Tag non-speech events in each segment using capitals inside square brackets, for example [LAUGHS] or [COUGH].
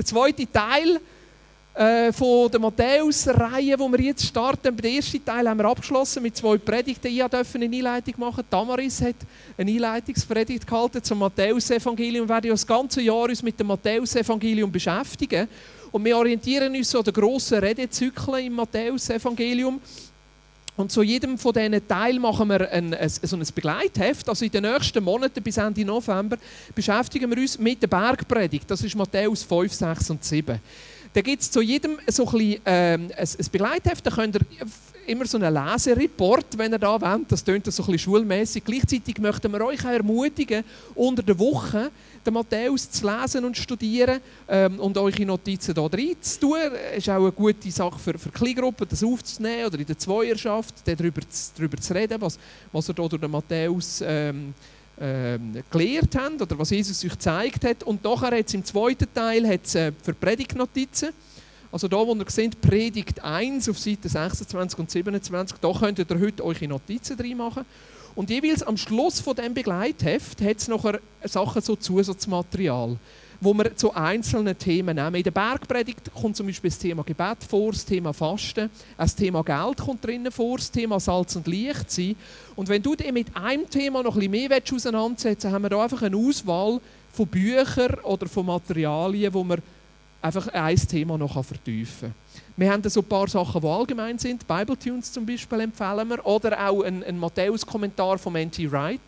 Der zweite Teil äh, von der Matthäus-Reihe, wo wir jetzt starten. Den ersten Teil haben wir abgeschlossen mit zwei Predigten. Ich durfte eine Einleitung machen. Damaris hat eine Einleitungspredigt gehalten zum Matthäus-Evangelium. Wir werden uns das ganze Jahr mit dem Matthäus-Evangelium beschäftigen. Und wir orientieren uns an den grossen Redezyklen im Matthäus-Evangelium. Und zu jedem von diesen Teilen machen wir ein, ein, so ein Begleitheft. Also in den nächsten Monaten bis Ende November beschäftigen wir uns mit der Bergpredigt. Das ist Matthäus 5, 6 und 7. Da gibt es zu jedem so ein, bisschen, ähm, ein, ein Begleitheft. Da könnt ihr immer so einen Lesereport, wenn ihr da wollt. Das klingt so ein bisschen schulmäßig. Gleichzeitig möchten wir euch auch ermutigen, unter der Woche den Matthäus zu lesen und studieren ähm, und eure Notizen hier rein zu tun. Das ist auch eine gute Sache für, für Kleingruppen, das aufzunehmen oder in der Zweierschaft darüber, darüber zu reden, was, was ihr hier durch den Matthäus ähm, ähm, gelehrt habt oder was Jesus euch gezeigt hat. Und nachher hat es im zweiten Teil hat's, äh, für Predigtnotizen also da, wo ihr seht, Predigt 1 auf Seite 26 und 27, da könnt ihr heute eure Notizen drin machen. Und jeweils am Schluss von dem Begleitheft hat es noch Sachen so Zusatzmaterial, wo wir zu einzelnen Themen nehmen. In der Bergpredigt kommt zum Beispiel das Thema Gebet vor, das Thema Fasten, das Thema Geld kommt drinnen vor, das Thema Salz und Licht sein. Und wenn du dich mit einem Thema noch ein bisschen mehr auseinandersetzen haben wir da einfach eine Auswahl von Büchern oder von Materialien, wo wir einfach ein Thema noch vertiefen kann. Wir haben so ein paar Sachen, die allgemein sind. Bible Tunes zum Beispiel empfehlen wir. Oder auch ein, ein Matthäus-Kommentar von N.T. Wright.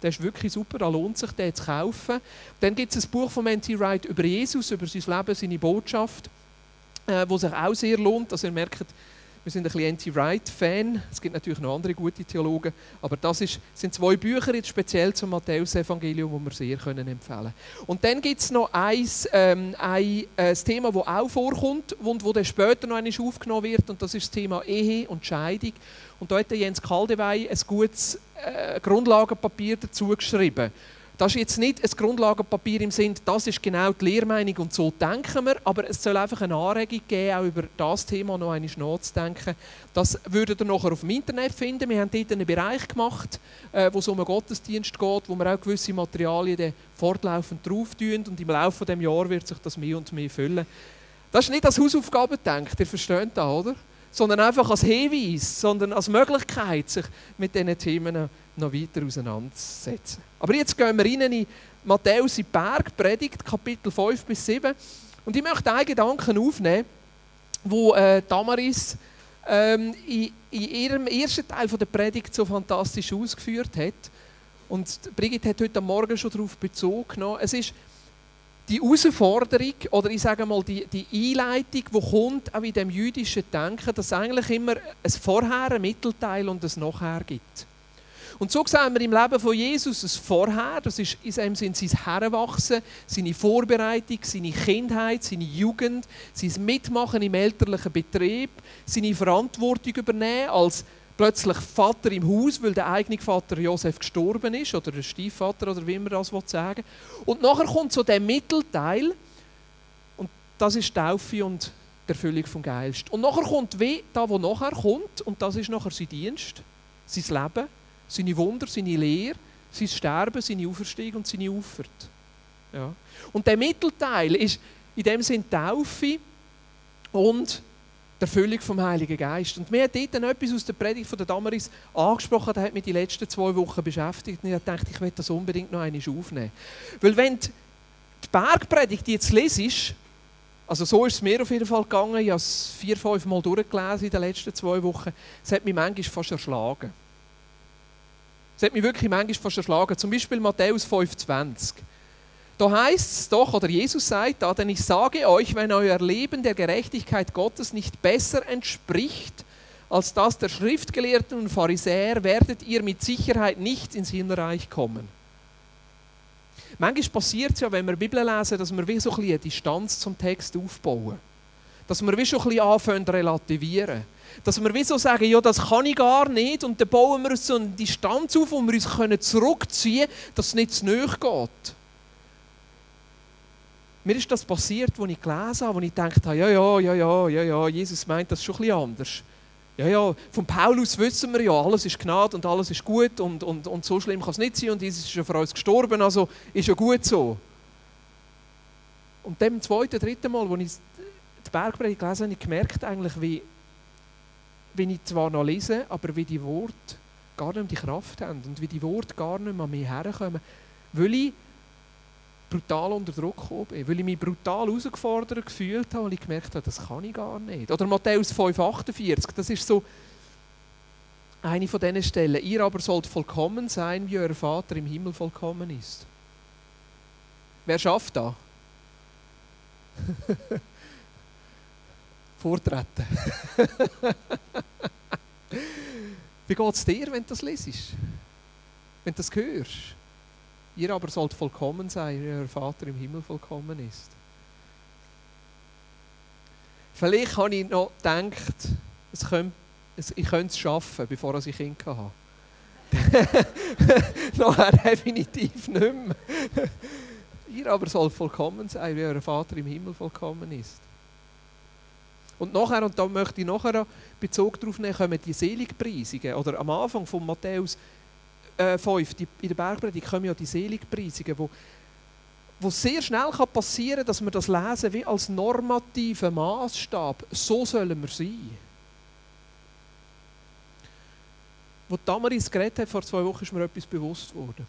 Der ist wirklich super, da lohnt sich, den zu kaufen. Dann gibt es ein Buch von N.T. Wright über Jesus, über sein Leben, seine Botschaft, äh, wo sich auch sehr lohnt. Also ihr merkt, wir sind ein bisschen Anti-Wright-Fan. Es gibt natürlich noch andere gute Theologen. Aber das ist, sind zwei Bücher jetzt speziell zum Matthäus-Evangelium, die wir sehr können empfehlen können. Und dann gibt es noch eins, ähm, ein, äh, Thema, das auch vorkommt und das später noch einmal aufgenommen wird. Und das ist das Thema Ehe und Scheidung. Und da hat Jens Kaldewey ein gutes äh, Grundlagenpapier dazu geschrieben. Das ist jetzt nicht ein Grundlagenpapier im Sinn, das ist genau die Lehrmeinung und so denken wir, aber es soll einfach eine Anregung geben, auch über das Thema noch einmal nachzudenken. Das würdet ihr nachher auf dem Internet finden. Wir haben dort einen Bereich gemacht, äh, wo es um einen Gottesdienst geht, wo wir auch gewisse Materialien fortlaufend drauf tun und im Laufe dieses Jahres wird sich das mehr und mehr füllen. Das ist nicht als Hausaufgabe gedacht, ihr versteht das, oder? Sondern einfach als Hinweis, sondern als Möglichkeit, sich mit diesen Themen noch weiter auseinandersetzen. Aber jetzt gehen wir rein in Matthäus in Bergpredigt, Kapitel 5 bis 7. Und ich möchte einen Gedanken aufnehmen, wo äh, Damaris ähm, in, ihrem ersten Teil der Predigt so fantastisch ausgeführt hat. Und Brigitte hat heute Morgen schon darauf genommen. Es ist die Herausforderung, oder ich sage mal die, die Einleitung, die kommt auch in dem jüdischen Denken, dass es eigentlich immer ein Vorher, ein Mittelteil und ein Nachher gibt. Und so sehen wir im Leben von Jesus es Vorher, das ist in seinem Sinn sein Heranwachsen, seine Vorbereitung, seine Kindheit, seine Jugend, sein Mitmachen im elterlichen Betrieb, seine Verantwortung übernehmen als plötzlich Vater im Haus, weil der eigene Vater Josef gestorben ist, oder der Stiefvater, oder wie man das sagen Und nachher kommt so der Mittelteil, und das ist Taufe und die Erfüllung vom Geist. Und nachher kommt wie da, wo nachher kommt, und das ist nachher sein Dienst, sein Leben, seine Wunder, seine Lehre, sein Sterben, seine Auferstehung und seine Auffahrt. Ja. Und der Mittelteil ist in dem Sinn Taufe und die Erfüllung vom Heiligen Geist. Und mir hat dort dann etwas aus der Predigt von der Damaris angesprochen, der hat mich die letzten zwei Wochen beschäftigt und ich dachte, ich will das unbedingt noch einmal aufnehmen. Weil wenn die Bergpredigt jetzt lesest, also so ist es mir auf jeden Fall gegangen, ich habe es vier, fünf Mal durchgelesen in den letzten zwei Wochen, es hat mich manchmal fast erschlagen. Das hat mich wirklich manchmal fast erschlagen. Zum Beispiel Matthäus 5,20. Da heißt es doch, oder Jesus sagt da, denn ich sage euch, wenn euer Leben der Gerechtigkeit Gottes nicht besser entspricht als das der Schriftgelehrten und Pharisäer, werdet ihr mit Sicherheit nicht ins Himmelreich kommen. Manchmal passiert es ja, wenn wir Bibel lesen, dass wir wie so ein bisschen eine Distanz zum Text aufbauen. Dass wir wie schon ein bisschen anfangen zu relativieren dass wir wie so sagen, ja, das kann ich gar nicht und dann bauen wir uns so eine Distanz auf, wo wir uns zurückziehen können, dass es nicht zu nahe geht. Mir ist das passiert, als ich gelesen habe, als ich gedacht habe, ja, ja, ja, ja, ja, ja, Jesus meint das schon ein anders. Ja, ja, von Paulus wissen wir ja, alles ist Gnade und alles ist gut und, und, und so schlimm kann es nicht sein und Jesus ist ja für uns gestorben, also ist ja gut so. Und dem zweiten, dritten Mal, als ich die Bergpredigt gelesen habe, habe ich gemerkt, eigentlich, wie, wie ich zwar noch lese, aber wie die Worte gar nicht mehr die Kraft haben und wie die Worte gar nicht mehr an mich herkommen, weil ich brutal unter Druck gekommen bin, weil ich mich brutal herausgefordert gefühlt habe, weil ich gemerkt habe, das kann ich gar nicht. Oder Matthäus 5,48, das ist so eine von diesen Stellen. Ihr aber sollt vollkommen sein, wie euer Vater im Himmel vollkommen ist. Wer schafft da? [LAUGHS] Vortreten. [LAUGHS] Wie geht es dir, wenn du das lesest? Wenn du das hörst? Ihr aber sollt vollkommen sein, wie euer Vater im Himmel vollkommen ist. Vielleicht habe ich noch gedacht, es könnte, ich könnte es schaffen, bevor ich Kind hatte. [LAUGHS] Nachher definitiv nicht mehr. Ihr aber sollt vollkommen sein, wie euer Vater im Himmel vollkommen ist. Und nachher, und da möchte ich nachher Bezug darauf nehmen, kommen die Seligpreisungen. Oder am Anfang von Matthäus äh, 5, die, in der Bergpredigt, kommen ja die Seligpreisungen, wo, wo sehr schnell kann passieren kann, dass wir das lesen wie als normativen Maßstab. So sollen wir sein. Wo Damaris geredet hat, vor zwei Wochen ist mir etwas bewusst worden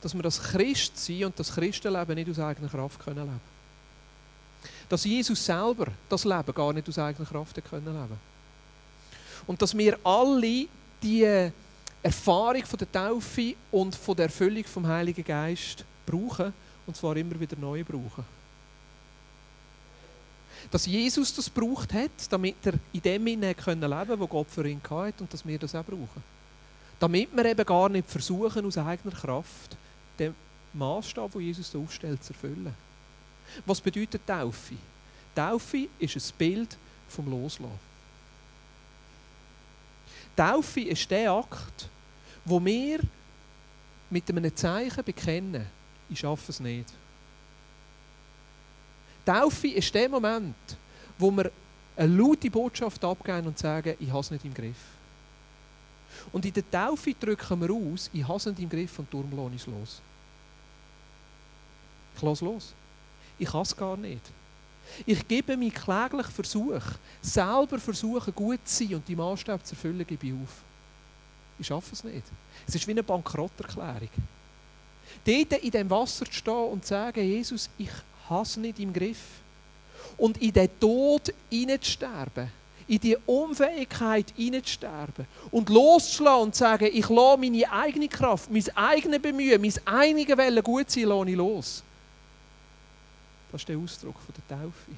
dass wir das Christsein und das Christenleben nicht aus eigener Kraft können leben Dass Jesus selber das Leben gar nicht aus eigener Kraft können leben Und dass wir alle die Erfahrung von der Taufe und von der Erfüllung vom Heiligen Geist brauchen und zwar immer wieder neu brauchen. Dass Jesus das braucht hat, damit er in dem leben konnte, wo Gott für ihn hatte und dass wir das auch brauchen. Damit wir eben gar nicht versuchen, aus eigener Kraft den Maßstab, den Jesus da aufstellt, zu erfüllen. Was bedeutet Taufe? Taufe ist ein Bild vom Loslassen. Taufe ist der Akt, wo wir mit einem Zeichen bekennen, ich schaffe es nicht. Taufe ist der Moment, wo wir eine laute Botschaft abgeben und sagen, ich habe es nicht im Griff. Und in der Taufe drücken wir aus, ich habe es nicht im Griff und darum lohne ich es los. Ich lasse los. Ich kann es gar nicht. Ich gebe mich kläglich Versuch, selber versuchen, gut zu sein und die Maßstäbe zu erfüllen, gebe ich auf. Ich schaffe es nicht. Es ist wie eine Bankrotterklärung. Dort in dem Wasser zu stehen und zu sagen, Jesus, ich habe es nicht im Griff. Und in den Tod hineinzusterben, in die Unfähigkeit hineinzusterben und loszulassen und zu sagen, ich lasse meine eigene Kraft, mein eigenes Bemühen, mein eigenes Wellen gut sein, lasse ich los. Das ist der Ausdruck der Taufe.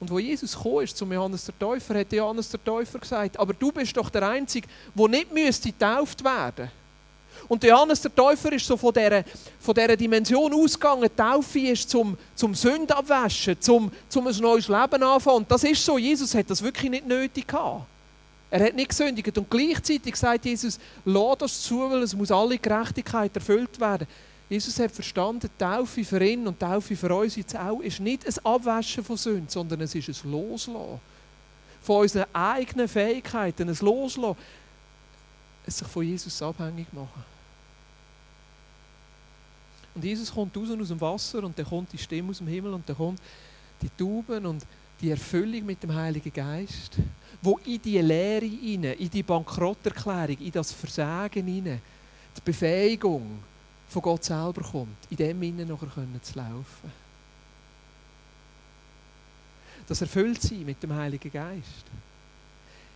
Und wo Jesus gekommen ist zum Johannes der Täufer, hat Johannes der Täufer gesagt, aber du bist doch der Einzige, der nicht müsste getauft werden und Johannes der Täufer ist so von dieser, von dieser Dimension ausgegangen. Taufe ist zum, zum Sünd abwaschen, zum, zum ein neues Leben anfangen. Und das ist so. Jesus hat das wirklich nicht nötig gehabt. Er hat nicht gesündigt. Und gleichzeitig sagt Jesus, lass das zu, weil es muss alle Gerechtigkeit erfüllt werden. Jesus hat verstanden, Taufe für ihn und Taufe für uns jetzt auch ist nicht ein Abwaschen von Sünden, sondern es ist ein Loslassen von unseren eigenen Fähigkeiten, ein Loslassen, es sich von Jesus abhängig machen. Und Jesus kommt raus aus dem Wasser und dann kommt die Stimme aus dem Himmel und dann kommt die Tauben und die Erfüllung mit dem Heiligen Geist, wo in die Lehre hinein, in die Bankrotterklärung, in das Versagen hinein, die Befähigung, von Gott selber kommt, in dem Innen nachher zu laufen. Das Erfülltsein mit dem Heiligen Geist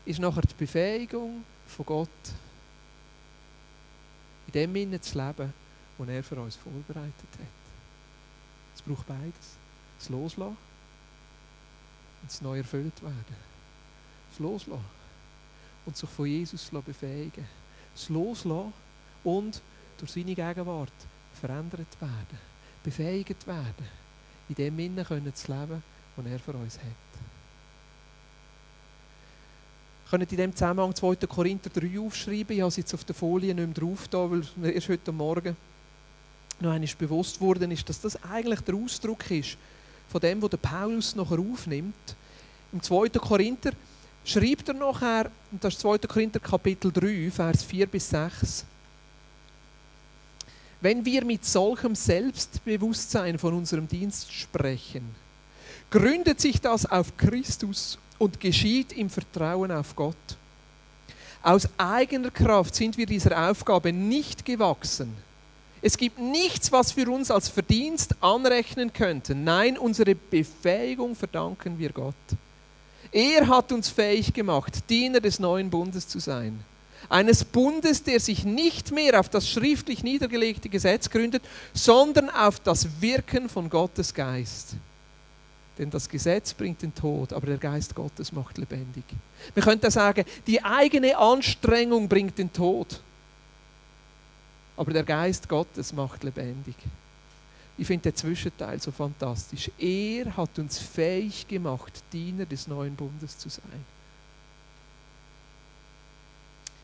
ist nachher die Befähigung von Gott, in dem Innen zu leben, was er für uns vorbereitet hat. Es braucht beides. Das Loslassen und das neu erfüllt werden. Das Loslassen und sich von Jesus befähigen. Das Loslassen und durch seine Gegenwart verändert werden, befähigt werden, in dem Innen können zu leben, was er für uns hat. Könnt in diesem Zusammenhang 2. Korinther 3 aufschreiben. Ich habe es jetzt auf der Folie nicht mehr drauf, da, weil mir erst heute Morgen noch einmal bewusst worden ist, dass das eigentlich der Ausdruck ist von dem, was der Paulus nachher aufnimmt. Im 2. Korinther schreibt er nachher, und das ist 2. Korinther Kapitel 3, Vers 4 bis 6, wenn wir mit solchem Selbstbewusstsein von unserem Dienst sprechen, gründet sich das auf Christus und geschieht im Vertrauen auf Gott. Aus eigener Kraft sind wir dieser Aufgabe nicht gewachsen. Es gibt nichts, was wir uns als Verdienst anrechnen könnten. Nein, unsere Befähigung verdanken wir Gott. Er hat uns fähig gemacht, Diener des neuen Bundes zu sein. Eines Bundes, der sich nicht mehr auf das schriftlich niedergelegte Gesetz gründet, sondern auf das Wirken von Gottes Geist. Denn das Gesetz bringt den Tod, aber der Geist Gottes macht lebendig. Wir könnten sagen, die eigene Anstrengung bringt den Tod, aber der Geist Gottes macht lebendig. Ich finde den Zwischenteil so fantastisch. Er hat uns fähig gemacht, Diener des neuen Bundes zu sein.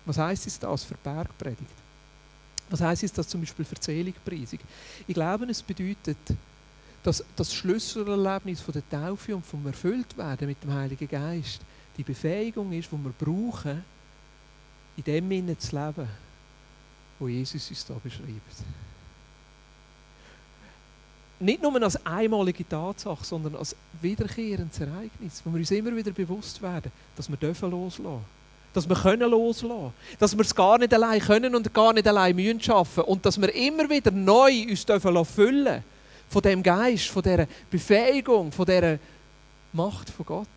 Was heißt es das für Bergpredigt? Was heißt es das zum Beispiel für Seligpreisung? Ich glaube, es bedeutet, dass das Schlüsselerlebnis von der Taufe und vom Erfülltwerden mit dem Heiligen Geist die Befähigung ist, die wir brauchen, in dem Sinne zu leben, wo Jesus uns hier beschreibt. Nicht nur als einmalige Tatsache, sondern als wiederkehrendes Ereignis, wo wir uns immer wieder bewusst werden, dass wir dürfen loslassen dass wir können loslassen dass wir es gar nicht allein können und gar nicht allein müssen schaffen und dass wir immer wieder neu uns dürfen füllen von dem Geist, von dieser Befähigung, von dieser Macht von Gott,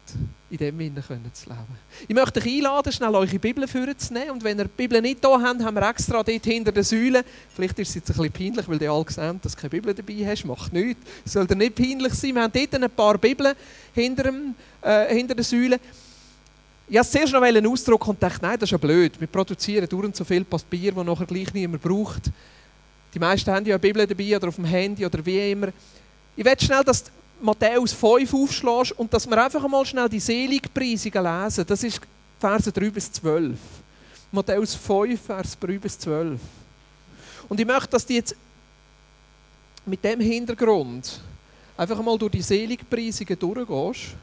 in dem Sinne zu leben. Ich möchte euch einladen, schnell eure Bibel vorzunehmen. Und wenn ihr die Bibel nicht da habt, haben wir extra dort hinter den Säulen. Vielleicht ist es jetzt ein bisschen peinlich, weil ihr alle gesehen dass du keine Bibel dabei hast. Macht nichts. Soll dir nicht peinlich sein. Wir haben dort ein paar Bibeln hinter, dem, äh, hinter den Säulen. Ich habe zuerst noch einen Ausdruck und dachte, nein, das ist ja blöd. Wir produzieren dauernd so viel Papier, das nachher gleich niemand braucht. Die meisten haben ja eine Bibel dabei oder auf dem Handy oder wie immer. Ich will schnell, dass Matthäus 5 aufschlägst und dass wir einfach mal schnell die Seligpreisungen lesen. Das ist Verse 3 bis 12. Matthäus 5, Vers 3 bis 12. Und ich möchte, dass du jetzt mit dem Hintergrund einfach mal durch die Seligpreisungen durchgehst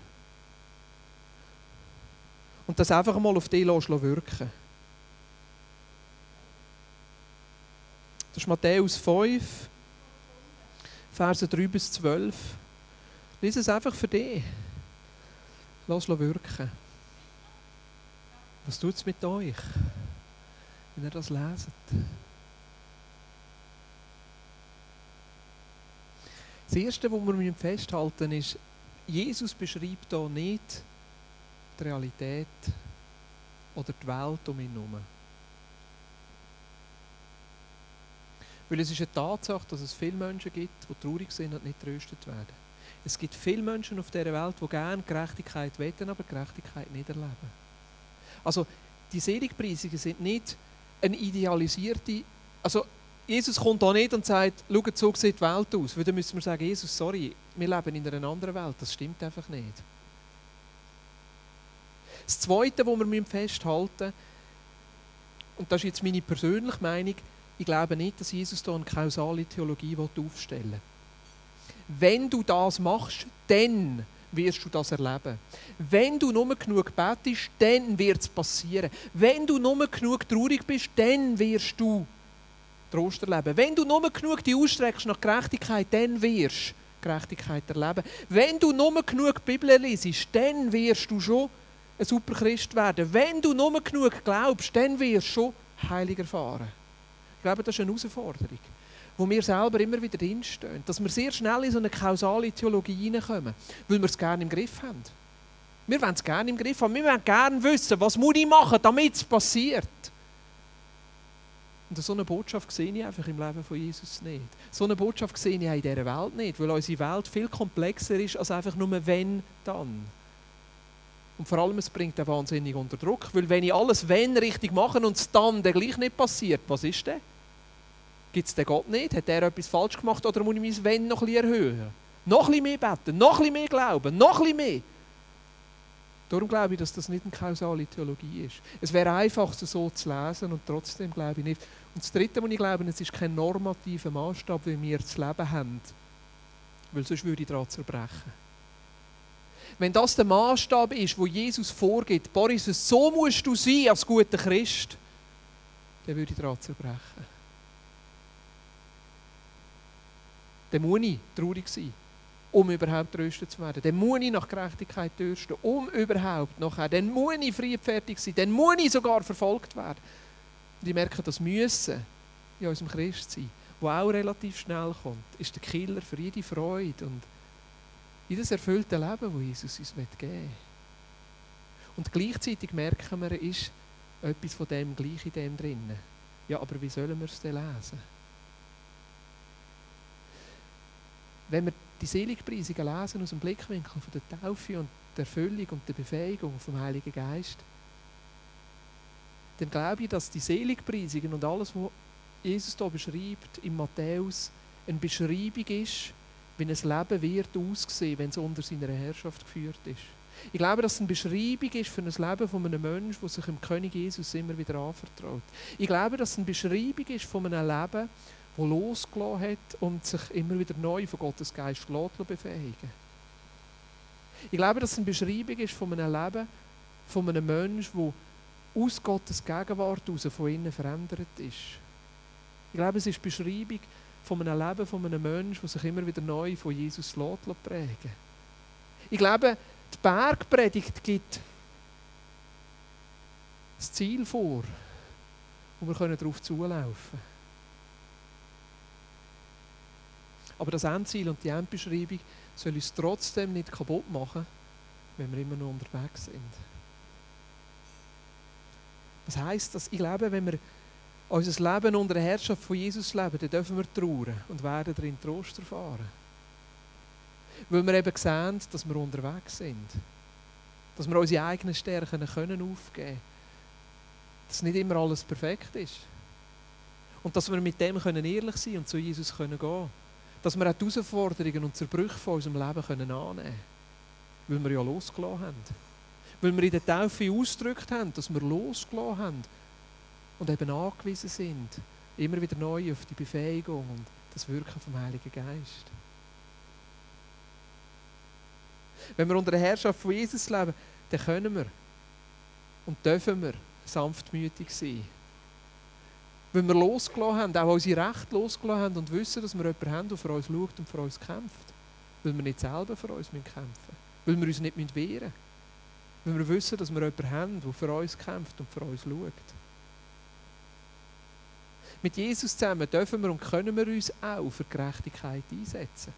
und das einfach mal auf dich wirken Das ist Matthäus 5, Verse 3 bis 12. Lies es einfach für dich. Lass es wirken. Was tut es mit euch, wenn ihr das leset? Das Erste, was wir festhalten müssen, ist, Jesus beschreibt hier nicht die Realität oder die Welt um ihn herum. Weil es ist eine Tatsache, dass es viele Menschen gibt, die traurig sind und nicht tröstet werden. Es gibt viele Menschen auf dieser Welt, die gerne Gerechtigkeit wetten, aber Gerechtigkeit nicht erleben. Also die Seligpreisungen sind nicht eine idealisierte, also Jesus kommt da nicht und sagt, schau, so sieht die Welt aus. Weil dann müssen wir sagen, Jesus, sorry, wir leben in einer anderen Welt. Das stimmt einfach nicht. Das Zweite, was wir festhalten müssen, und das ist jetzt meine persönliche Meinung, ich glaube nicht, dass Jesus da eine kausale Theologie aufstellen will. Wenn du das machst, dann wirst du das erleben. Wenn du nur genug betest, dann wird es passieren. Wenn du nur genug traurig bist, dann wirst du Trost erleben. Wenn du nur genug die ausstreckst nach Gerechtigkeit, dann wirst du Gerechtigkeit erleben. Wenn du nur genug Bibel liest, dann wirst du schon ein super Christ werden. Wenn du nur genug glaubst, dann wirst du schon heilig erfahren. Ich glaube, das ist eine Herausforderung, wo wir selber immer wieder drinstehen. Dass wir sehr schnell in so eine kausale Theologie hineinkommen, weil wir es gerne im Griff haben. Wir wollen es gerne im Griff haben. Wir wollen gerne wissen, was muss ich machen, damit es passiert. Und so eine Botschaft sehe ich einfach im Leben von Jesus nicht. So eine Botschaft sehe ich in dieser Welt nicht, weil unsere Welt viel komplexer ist als einfach nur wenn, dann. Und vor allem, es bringt den wahnsinnig unter Druck. Weil wenn ich alles wenn richtig mache und es dann, dann gleich nicht passiert, was ist denn? Gibt es den Gott nicht? Hat er etwas falsch gemacht oder muss ich mein Wenn noch ein bisschen erhöhen? Noch ein bisschen mehr beten, noch ein bisschen mehr glauben, noch ein bisschen mehr. Darum glaube ich, dass das nicht eine kausale Theologie ist. Es wäre einfach, so zu lesen und trotzdem glaube ich nicht. Und das Dritte, was ich glaube, es ist kein normativer Maßstab, wie wir das Leben haben. Weil sonst würde ich daran zerbrechen. Wenn das der Maßstab ist, wo Jesus vorgibt, Boris, so musst du sein als guter Christ, dann würde ich daran zerbrechen. dann muss ich traurig sein, um überhaupt tröstet zu werden. Dann muss ich nach Gerechtigkeit dürsten, um überhaupt nachher. Dann muss ich friedfertig sein, dann muss ich sogar verfolgt werden. Und ich merke, das Müssen in unserem Christsein, wo auch relativ schnell kommt, ist der Killer für jede Freude und jedes erfüllte Leben, das Jesus uns geben will. Und gleichzeitig merken wir, ist etwas von dem gleich in dem drin. Ja, aber wie sollen wir es denn lesen? Wenn wir die Seligpreisungen lesen aus dem Blickwinkel von der Taufe und der Erfüllung und der Befähigung vom Heiligen Geist, dann glaube ich, dass die Seligpreisungen und alles, was Jesus hier beschreibt, in Matthäus, eine Beschreibung ist, wie ein Leben wird aussehen, wenn es unter seiner Herrschaft geführt ist. Ich glaube, dass es eine Beschreibung ist für ein Leben von einem Menschen, der sich dem König Jesus immer wieder anvertraut. Ich glaube, dass es eine Beschreibung ist von einem Leben, das losgelassen hat und sich immer wieder neu von Gottes Geist befähigen Ich glaube, dass es eine Beschreibung ist von einem Leben von einem Menschen, der aus Gottes Gegenwart heraus von innen verändert ist. Ich glaube, es ist die Beschreibung von einem Leben von einem Menschen, der sich immer wieder neu von Jesus prägen Ich glaube, die Bergpredigt gibt das Ziel vor, wo wir darauf zulaufen können. Aber das Endziel und die Endbeschreibung soll uns trotzdem nicht kaputt machen, wenn wir immer noch unterwegs sind. Was heisst das? Ich glaube, wenn wir unser Leben unter der Herrschaft von Jesus leben, dann dürfen wir trauern und werden darin Trost erfahren. Weil wir eben sehen, dass wir unterwegs sind. Dass wir unsere eigenen Stärken können aufgeben können. Dass nicht immer alles perfekt ist. Und dass wir mit dem können ehrlich sein und zu Jesus können gehen Dass wir auch die Herausforderungen und Zerbrüche von unserem Leben können annehmen können. Weil wir ja losgelassen haben. Weil wir in der Taufe ausgedrückt haben, dass wir losgelassen haben. Und eben angewiesen sind, immer wieder neu auf die Befähigung und das Wirken vom Heiligen Geist. Wenn wir unter der Herrschaft von Jesus leben, dann können wir und dürfen wir sanftmütig sein. Wenn wir losgelassen haben, auch unsere Rechte losgelassen haben und wissen, dass wir jemanden haben, der für uns schaut und für uns kämpft. Weil wir nicht selber für uns kämpfen müssen. Weil wir uns nicht wehren müssen. Weil wir wissen, dass wir jemanden haben, der für uns kämpft und für uns schaut. Mit Jesus zusammen dürfen wir und können wir uns auch für Gerechtigkeit einsetzen.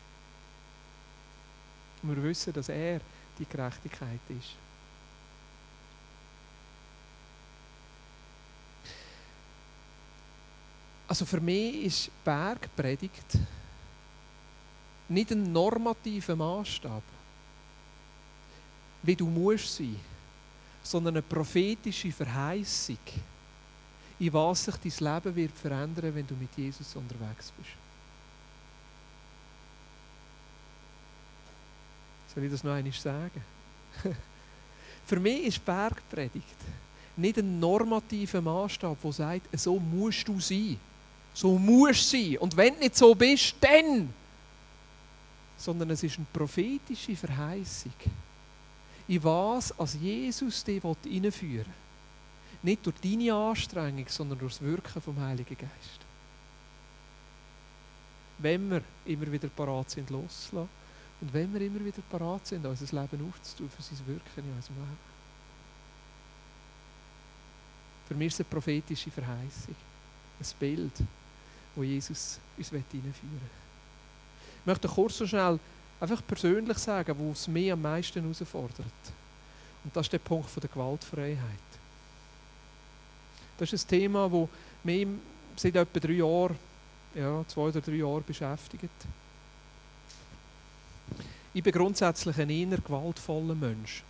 Und wir wissen, dass er die Gerechtigkeit ist. Also für mich ist Bergpredigt nicht ein normativer Maßstab, wie du musst sein, sondern eine prophetische Verheißung, in was sich dein Leben wird verändern, wenn du mit Jesus unterwegs bist. Soll ich das noch einmal sagen? [LAUGHS] Für mich ist Bergpredigt nicht ein normativer Maßstab, der sagt, so musst du sein. So musst du sein. Und wenn du nicht so bist, dann. Sondern es ist eine prophetische Verheißung. In was als Jesus dich hineinführen will. Nicht durch deine Anstrengung, sondern durch das Wirken vom Heiligen Geist. Wenn wir immer wieder parat sind, loszulassen und wenn wir immer wieder parat sind, unser Leben aufzutun für sein Wirken in unserem Leben. Für mich ist es eine prophetische Verheißung. Ein Bild, wo Jesus uns hineinführen will. Ich möchte kurz so schnell einfach persönlich sagen, wo es mich am meisten herausfordert. Und das ist der Punkt der Gewaltfreiheit. Das ist ein Thema, das mich seit etwa drei Jahren, ja, zwei oder drei Jahren beschäftigt. Ich bin grundsätzlich ein eher gewaltvoller Mensch.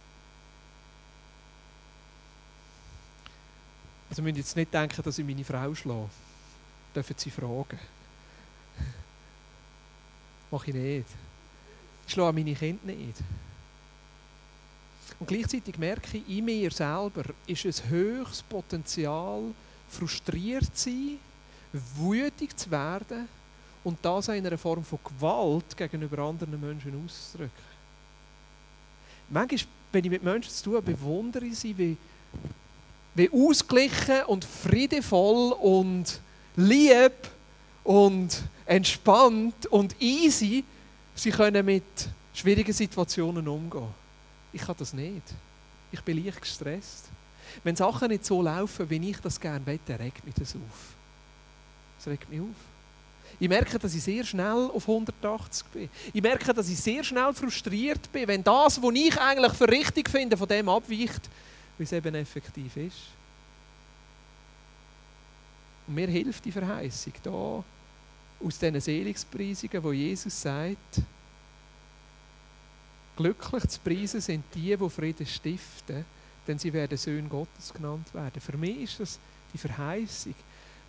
Also müssen jetzt nicht denken, dass ich meine Frau schlage. Dürfen Sie fragen. [LAUGHS] Mache ich nicht. Ich schlage meine Kinder nicht. Und gleichzeitig merke ich, in mir selber ist ein höchstes Potenzial, frustriert zu sein, wütig zu werden und das in einer Form von Gewalt gegenüber anderen Menschen auszudrücken. Manchmal, wenn ich mit Menschen zu tun habe, bewundere ich sie, wie, wie ausgeglichen und friedevoll und lieb und entspannt und easy sie können mit schwierigen Situationen umgehen. Ich kann das nicht. Ich bin leicht gestresst. Wenn Sachen nicht so laufen, wie ich das gerne möchte, regt mich das auf. Das regt mich auf. Ich merke, dass ich sehr schnell auf 180 bin. Ich merke, dass ich sehr schnell frustriert bin, wenn das, was ich eigentlich für richtig finde, von dem abweicht, wie es eben effektiv ist. Und mir hilft die Verheißung da aus diesen Seligspreisungen, wo Jesus sagt, glücklich zu preisen sind die, die Frieden stiften, denn sie werden Söhne Gottes genannt werden. Für mich ist das die Verheißung,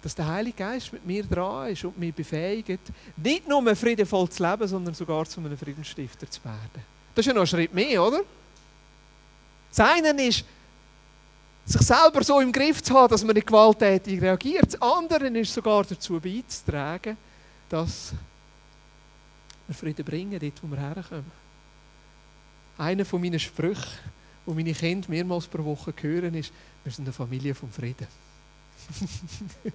dass der Heilige Geist mit mir dran ist und mich befähigt, nicht nur friedenvoll zu leben, sondern sogar zu einem Friedensstifter zu werden. Das ist ja noch ein Schritt mehr, oder? Das eine ist, sich selber so im Griff zu haben, dass man nicht gewalttätig reagiert. Das andere ist sogar dazu beizutragen, dass wir Frieden bringen, dort wo wir herkommen. Einer von meinen Sprüchen, die meine Kinder mehrmals pro Woche hören, ist, wir sind eine Familie vom Frieden. [LAUGHS]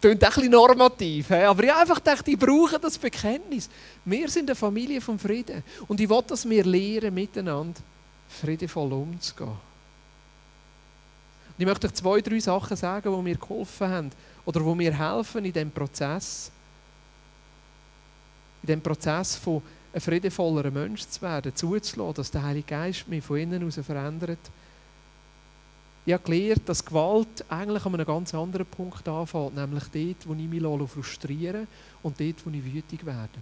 Klingt ein bisschen normativ, aber ich einfach gedacht, ich brauche das Bekenntnis. Wir sind eine Familie vom Frieden. Und ich will, dass wir lernen, miteinander friedevoll umzugehen. Und ich möchte euch zwei, drei Sachen sagen, die mir geholfen haben oder die mir helfen in diesem Prozess. In diesem Prozess von ein friedevollerer Mensch zu werden, zuzulassen, dass der Heilige Geist mich von innen heraus verändert. Ich habe gelernt, dass Gewalt eigentlich an einem ganz anderen Punkt anfängt, nämlich dort, wo ich mich frustriere und dort, wo ich wütig werde.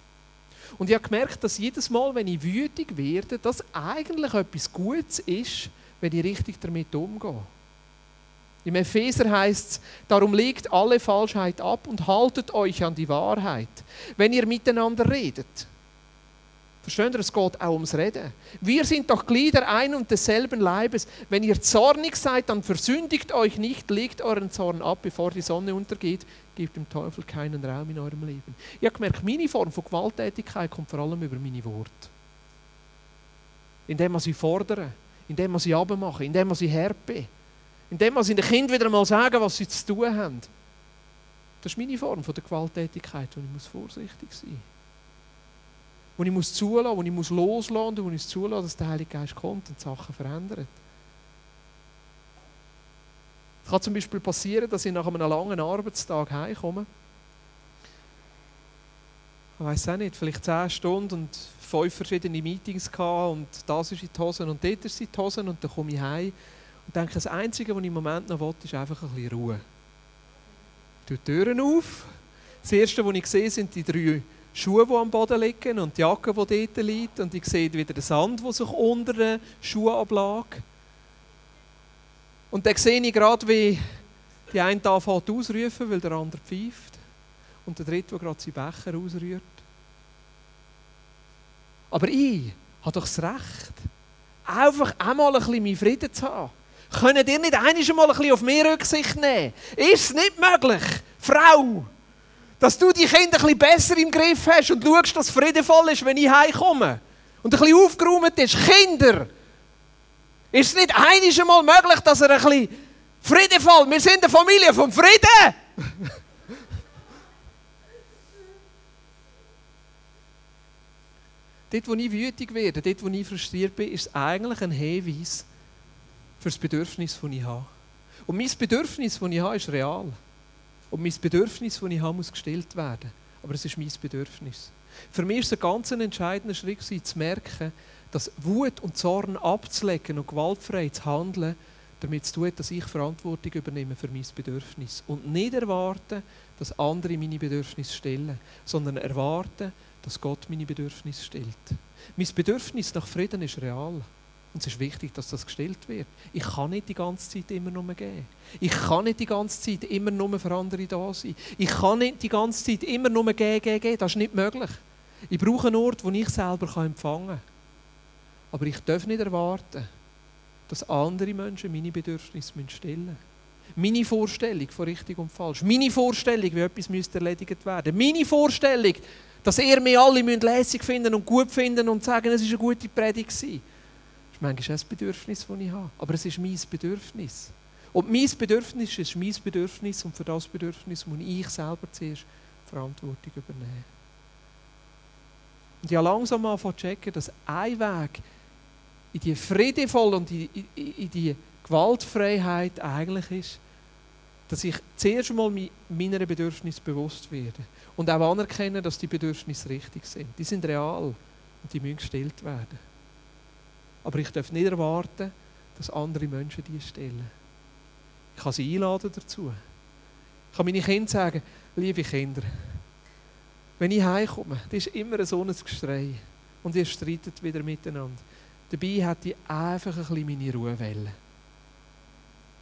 Und ich habe gemerkt, dass jedes Mal, wenn ich wütig werde, das eigentlich etwas Gutes ist, wenn ich richtig damit umgehe. Im Epheser heißt es, darum legt alle Falschheit ab und haltet euch an die Wahrheit, wenn ihr miteinander redet. Versteht ihr, es geht auch ums Reden. Wir sind doch Glieder ein und desselben Leibes. Wenn ihr zornig seid, dann versündigt euch nicht, legt euren Zorn ab, bevor die Sonne untergeht, gebt dem Teufel keinen Raum in eurem Leben. Ich habe gemerkt, meine Form von Gewalttätigkeit kommt vor allem über meine Worte. Indem man sie fordern, indem man sie abmachen, indem man sie herbe, indem man sie den Kindern wieder mal sagen, was sie zu tun haben. Das ist meine Form von der Gewalttätigkeit und ich muss vorsichtig sein wo ich muss zulassen, wo ich muss loslassen und wo ich zulassen, dass der Heilige Geist kommt und Sachen verändert. Es kann zum Beispiel passieren, dass ich nach einem langen Arbeitstag heimkomme. Ich weiß auch nicht, vielleicht zehn Stunden und fünf verschiedene Meetings gehabt und das ist in die Hosen und dort ist in die Hosen und dann komme ich heim und denke, das Einzige, was ich im Moment noch will, ist einfach ein bisschen Ruhe. Ich tue die Türen auf. Das Erste, was ich sehe, sind die drei Schuhe, die am Boden liegen und die Jacke, die dort liegt. Und ich sehe wieder den Sand, der sich unter den Schuhen ablag. Und dann sehe ich gerade, wie die eine anfängt ausrufen, weil der andere pfeift. Und der dritte, der gerade seinen Becher ausrührt. Aber ich habe doch das Recht, einfach einmal ein bisschen meinen Frieden zu haben. Können ihr nicht einmal ein bisschen auf mich Rücksicht nehmen? Ist es nicht möglich, Frau, dass du die Kinder ein bisschen besser im Griff hast und schaust, dass friedevoll ist, wenn ich heimkomme. Und ein bisschen aufgeräumt ist. Kinder, ist es nicht einmal möglich, dass er ein bisschen friedevoll, wir sind eine Familie vom Frieden. [LAUGHS] dort, wo ich wütig werde, dort, wo ich frustriert bin, ist es eigentlich ein Hinweis für das Bedürfnis, das ich habe. Und mein Bedürfnis, das ich habe, ist real. Und mein Bedürfnis, das ich habe, muss gestillt werden. Aber es ist mein Bedürfnis. Für mich ist es ein ganz entscheidender Schritt, zu merken, dass Wut und Zorn abzulegen und gewaltfrei zu handeln, damit es tut, dass ich Verantwortung übernehme für mein Bedürfnis. Und nicht erwarten, dass andere meine Bedürfnisse stillen, sondern erwarten, dass Gott meine Bedürfnisse stillt. Mein Bedürfnis nach Frieden ist real. Und es ist wichtig, dass das gestillt wird. Ich kann nicht die ganze Zeit immer nur geben. Ich kann nicht die ganze Zeit immer nur für andere da sein. Ich kann nicht die ganze Zeit immer nur geben, geben, geben. Das ist nicht möglich. Ich brauche einen Ort, wo ich selber empfangen kann. Aber ich darf nicht erwarten, dass andere Menschen meine Bedürfnisse stillen müssen. Meine Vorstellung von richtig und falsch. Meine Vorstellung, wie etwas müsste erledigt werden. Meine Vorstellung, dass ihr mir alle lässig finden und gut finden und sagen, es war eine gute Predigt. War manchmal ein Bedürfnis, das ich habe. Aber es ist mein Bedürfnis. Und mein Bedürfnis ist mein Bedürfnis und für das Bedürfnis muss ich selber zuerst Verantwortung übernehmen. Und ich habe langsam mal checken, dass ein Weg in die friedevolle und in, in, die Gewaltfreiheit eigentlich ist, dass ich zuerst einmal meiner Bedürfnisse bewusst werde und auch anerkenne, dass die Bedürfnisse richtig sind. Die sind real und die müssen gestellt werden. Aber ich darf nicht erwarten, dass andere Menschen die stellen. Ich kann sie einladen dazu. Ich kann meine Kinder sagen, liebe Kinder, wenn ich heimkomme, das ist immer so ein Gestrei und ihr streitet wieder miteinander. Dabei hätte ich einfach ein bisschen meine Ruhewelle.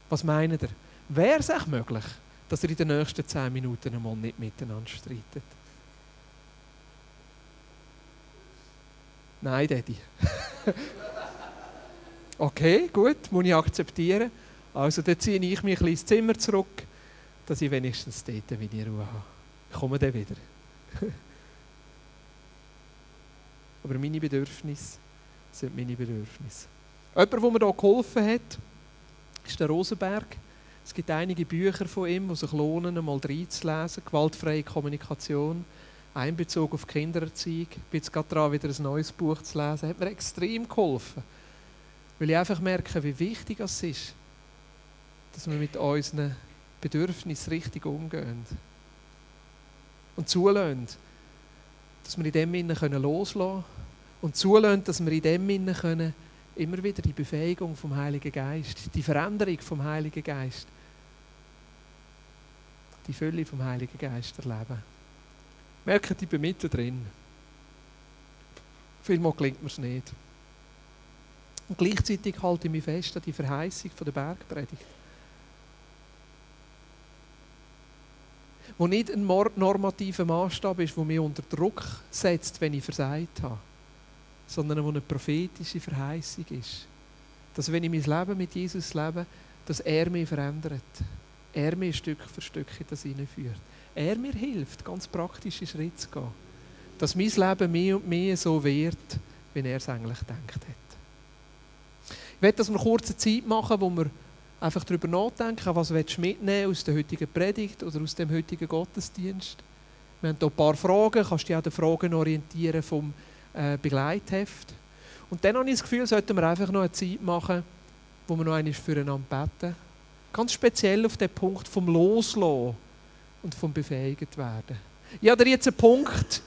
Was meint ihr? Wäre es auch möglich, dass ihr in den nächsten zehn Minuten einmal nicht miteinander streitet? Nein, Daddy. [LAUGHS] okay, gut, muss ich akzeptieren. Also dann ziehe ich mich ein ins Zimmer zurück, dass ich wenigstens dort meine Ruhe habe. Ich komme dann wieder. [LAUGHS] Aber meine Bedürfnisse sind meine Bedürfnisse. Jemand, der mir hier geholfen hat, ist der Rosenberg. Es gibt einige Bücher von ihm, die sich lohnen, einmal reinzulesen. Gewaltfreie Kommunikation, Einbezug auf Kindererziehung. Ich bin jetzt gerade dran, wieder ein neues Buch zu lesen. Hat mir extrem geholfen. Weil ich einfach merke, wie wichtig es ist, dass wir mit unseren Bedürfnissen richtig umgehen. Und zulassen, dass wir in dem Innen loslassen können. Und zulassen, dass wir in dem Innen können immer wieder die Befähigung vom Heiligen Geist, die Veränderung vom Heiligen Geist, die Fülle vom Heiligen Geist erleben. Merken, ich bin mittendrin. Vielmal gelingt mir es nicht. Und gleichzeitig halte ich mich fest an die Verheißung der Bergpredigt. Wo nicht ein normativer Maßstab ist, der mich unter Druck setzt, wenn ich versagt habe sondern wo eine prophetische Verheißung ist. Dass wenn ich mein Leben mit Jesus lebe, dass er mich verändert. Er mich Stück für Stück in das hineinführt. Er mir hilft, ganz praktische Schritte zu gehen. Dass mein Leben mehr und mehr so wird, wie er es eigentlich gedacht hat. Ich möchte, dass wir kurze Zeit machen, wo wir einfach darüber nachdenken, was willst du mitnehmen aus der heutigen Predigt oder aus dem heutigen Gottesdienst. Wir haben hier ein paar Fragen, kannst dich auch den Fragen orientieren vom äh, Begleitheft. Und dann habe ich das Gefühl, sollten wir einfach noch eine Zeit machen, wo wir noch einmal füreinander beten. Ganz speziell auf den Punkt vom Loslassen und vom Befähigt werden. Ich habe dir jetzt einen Punkt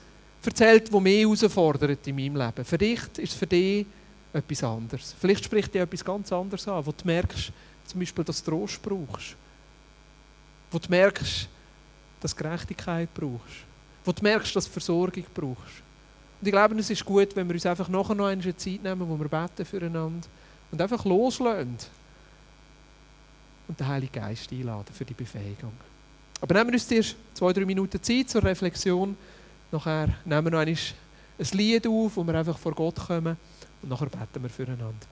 erzählt, der mich herausfordert in meinem Leben. Vielleicht ist es für dich etwas anderes. Vielleicht spricht dir etwas ganz anderes an, wo du merkst, zum Beispiel, dass du Trost brauchst. Wo du merkst, dass du Gerechtigkeit brauchst. Wo du merkst, dass du Versorgung brauchst. Und ich glaube, es ist gut, wenn wir uns einfach nachher noch eine Zeit nehmen, wo wir beten füreinander und einfach loslassen und den Heiligen Geist einladen für die Befähigung. Aber nehmen wir uns erst zwei, drei Minuten Zeit zur Reflexion. Nachher nehmen wir noch ein Lied auf, wo wir einfach vor Gott kommen und nachher beten wir füreinander.